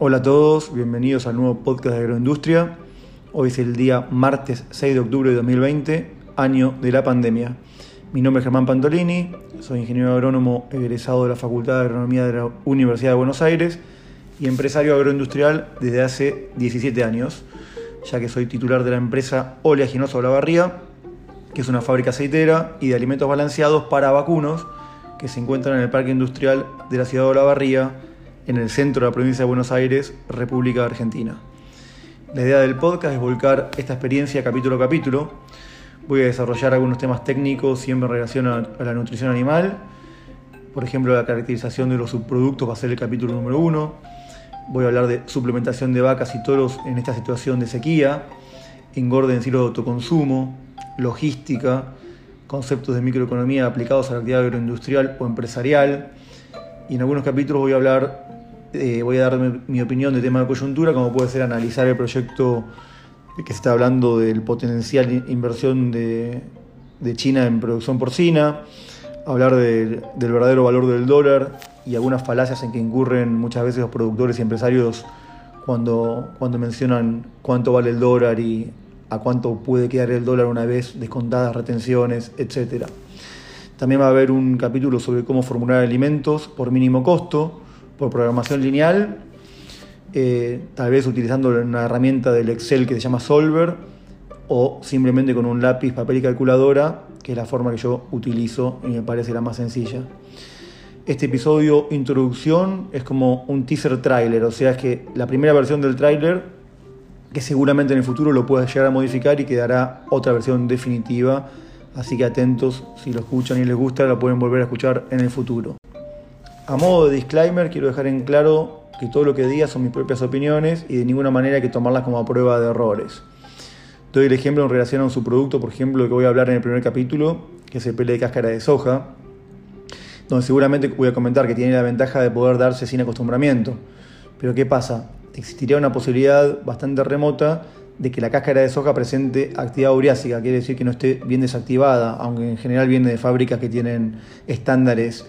Hola a todos, bienvenidos al nuevo podcast de Agroindustria. Hoy es el día martes 6 de octubre de 2020, año de la pandemia. Mi nombre es Germán Pantolini, soy ingeniero agrónomo egresado de la Facultad de Agronomía de la Universidad de Buenos Aires y empresario agroindustrial desde hace 17 años, ya que soy titular de la empresa Oleaginosa Olavarría, que es una fábrica aceitera y de alimentos balanceados para vacunos que se encuentran en el Parque Industrial de la ciudad de Olavarría, en el centro de la provincia de Buenos Aires, República Argentina. La idea del podcast es volcar esta experiencia capítulo a capítulo. Voy a desarrollar algunos temas técnicos siempre en relación a, la nutrición animal. Por ejemplo, la caracterización de los subproductos va a ser el capítulo número uno. Voy a hablar de suplementación de vacas y toros en esta situación de sequía, engorde en ciclo de autoconsumo, logística, conceptos de microeconomía aplicados a la actividad agroindustrial o empresarial. Y en algunos capítulos voy a hablar eh, voy a dar mi, opinión de tema de coyuntura, como puede ser analizar el proyecto que se está hablando del potencial inversión de, China en producción porcina, hablar del verdadero valor del dólar y algunas falacias en que incurren muchas veces los productores y empresarios cuando, cuando mencionan cuánto vale el dólar y a cuánto puede quedar el dólar una vez descontadas retenciones, etc. También va a haber un capítulo sobre cómo formular alimentos por mínimo costo, por programación lineal, eh, tal vez utilizando una herramienta del Excel que se llama Solver o simplemente con un lápiz, papel y calculadora, que es la forma que yo utilizo y me parece la más sencilla. Este episodio introducción es como un teaser trailer, o sea, es que la primera versión del trailer, que seguramente en el futuro lo pueda llegar a modificar y quedará otra versión definitiva, así que atentos, si lo escuchan y les gusta, la pueden volver a escuchar en el futuro. A modo de disclaimer, quiero dejar en claro que todo lo que diga son mis propias opiniones y de ninguna manera hay que tomarlas como prueba de errores. Doy el ejemplo en relación a un subproducto, por ejemplo, que voy a hablar en el primer capítulo, que es el pele de cáscara de soja, donde seguramente voy a comentar que tiene la ventaja de poder darse sin acostumbramiento. Pero ¿qué pasa? Existiría una posibilidad bastante remota de que la cáscara de soja presente actividad uriásica, quiere decir que no esté bien desactivada, aunque en general viene de fábricas que tienen estándares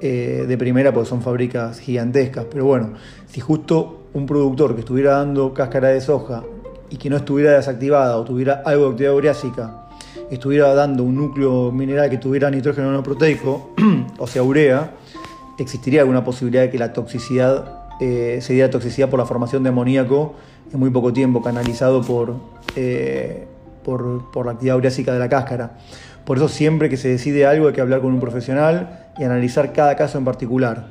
eh, de primera porque son fábricas gigantescas. Pero bueno, si justo un productor que estuviera dando cáscara de soja y que no estuviera desactivada o tuviera algo de actividad ureásica, estuviera dando un núcleo mineral que tuviera nitrógeno no proteico, o sea, urea, existiría alguna posibilidad de que la toxicidad eh, se diera toxicidad por la formación de amoníaco en muy poco tiempo, canalizado por, eh, por, la actividad ureásica de la cáscara. Por eso siempre que se decide algo hay que hablar con un profesional y analizar cada caso en particular.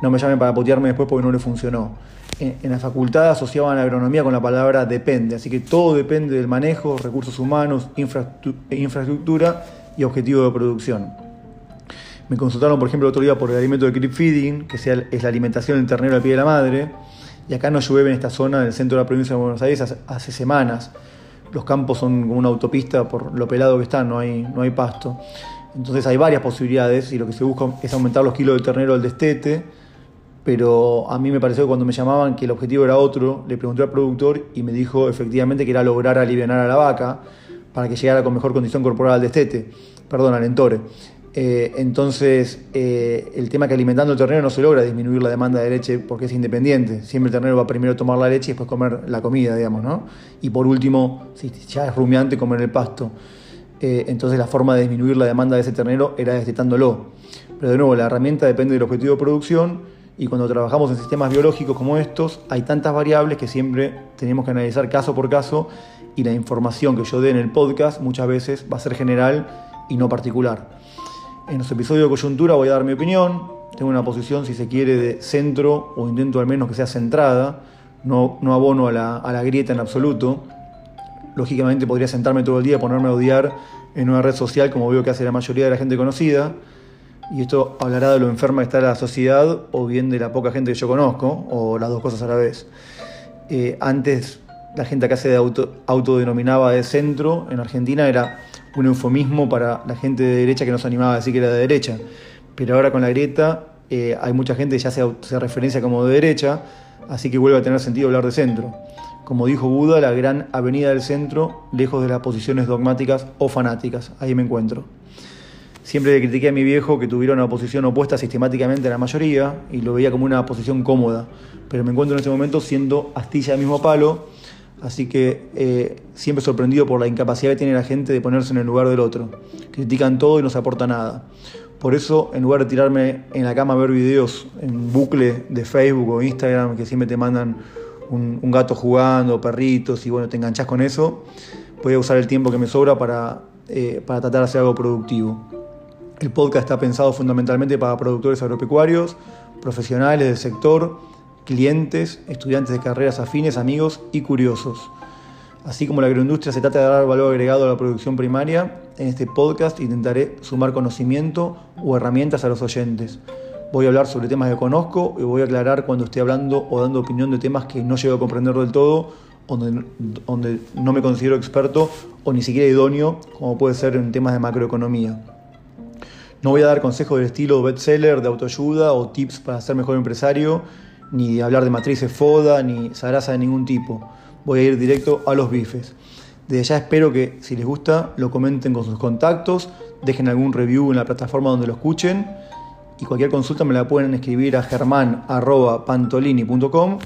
No me llamen para potearme después porque no le funcionó. En, la facultad asociaban la agronomía con la palabra depende, así que todo depende del manejo, recursos humanos, infraestructura y objetivo de producción. Me consultaron, por ejemplo, el otro día por el alimento de creep feeding, que es la alimentación del ternero al pie de la madre, y acá no llueve en esta zona del centro de la provincia de Buenos Aires hace semanas los campos son como una autopista por lo pelado que están, no hay, no hay pasto. Entonces hay varias posibilidades y lo que se busca es aumentar los kilos de ternero del destete, pero a mí me pareció que cuando me llamaban que el objetivo era otro, le pregunté al productor y me dijo efectivamente que era lograr aliviar a la vaca para que llegara con mejor condición corporal al destete, perdón, al entore. Eh, entonces, eh, el tema que alimentando el ternero no se logra disminuir la demanda de leche porque es independiente. Siempre el ternero va primero a tomar la leche y después comer la comida, digamos, ¿no? Y por último, si ya es rumiante, comer el pasto. Eh, entonces, la forma de disminuir la demanda de ese ternero era destetándolo. Pero de nuevo, la herramienta depende del objetivo de producción y cuando trabajamos en sistemas biológicos como estos, hay tantas variables que siempre tenemos que analizar caso por caso y la información que yo dé en el podcast muchas veces va a ser general y no particular. En los episodios de coyuntura voy a dar mi opinión. Tengo una posición, si se quiere, de centro o intento al menos que sea centrada. No, no abono a la, a la grieta en absoluto. Lógicamente podría sentarme todo el día, ponerme a odiar en una red social como veo que hace la mayoría de la gente conocida. Y esto hablará de lo enferma que está la sociedad o bien de la poca gente que yo conozco, o las dos cosas a la vez. Eh, antes la gente acá se auto, autodenominaba de centro, en Argentina era un eufemismo para la gente de derecha que no se animaba a decir que era de derecha. Pero ahora con la grieta eh, hay mucha gente que ya se, referencia como de derecha, así que vuelve a tener sentido hablar de centro. Como dijo Buda, la gran avenida del centro, lejos de las posiciones dogmáticas o fanáticas. Ahí me encuentro. Siempre critiqué a mi viejo que tuviera una posición opuesta sistemáticamente a la mayoría y lo veía como una posición cómoda, pero me encuentro en este momento siendo astilla del mismo palo, así que eh, siempre sorprendido por la incapacidad que tiene la gente de ponerse en el lugar del otro. Critican todo y no se aporta nada. Por eso, en lugar de tirarme en la cama a ver videos en bucle de Facebook o Instagram que siempre te mandan un, gato jugando, perritos, y bueno, te enganchas con eso, voy a usar el tiempo que me sobra para, eh, para tratar de hacer algo productivo. El podcast está pensado fundamentalmente para productores agropecuarios, profesionales del sector, clientes, estudiantes de carreras afines, amigos y curiosos. Así como la agroindustria se trata de dar valor agregado a la producción primaria, en este podcast intentaré sumar conocimiento o herramientas a los oyentes. Voy a hablar sobre temas que conozco y voy a aclarar cuando esté hablando o dando opinión de temas que no llego a comprender del todo, donde, donde no me considero experto o ni siquiera idóneo, como puede ser en temas de macroeconomía. No voy a dar consejos del estilo bestseller, de autoayuda o tips para ser mejor empresario, ni hablar de matrices FODA, ni zaraza de ningún tipo. Voy a ir directo a los bifes. Desde ya espero que si les gusta lo comenten con sus contactos, dejen algún review en la plataforma donde lo escuchen y cualquier consulta me la pueden escribir a germán.pantolini.com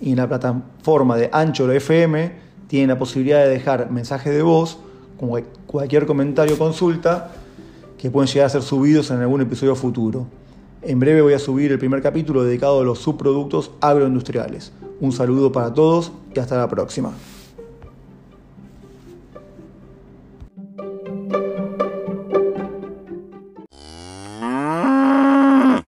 y en la plataforma de Anchor FM tienen la posibilidad de dejar mensajes de voz con cualquier comentario o consulta que pueden llegar a ser subidos en algún episodio futuro. En breve voy a subir el primer capítulo dedicado a los subproductos agroindustriales. Un saludo para todos y hasta la próxima.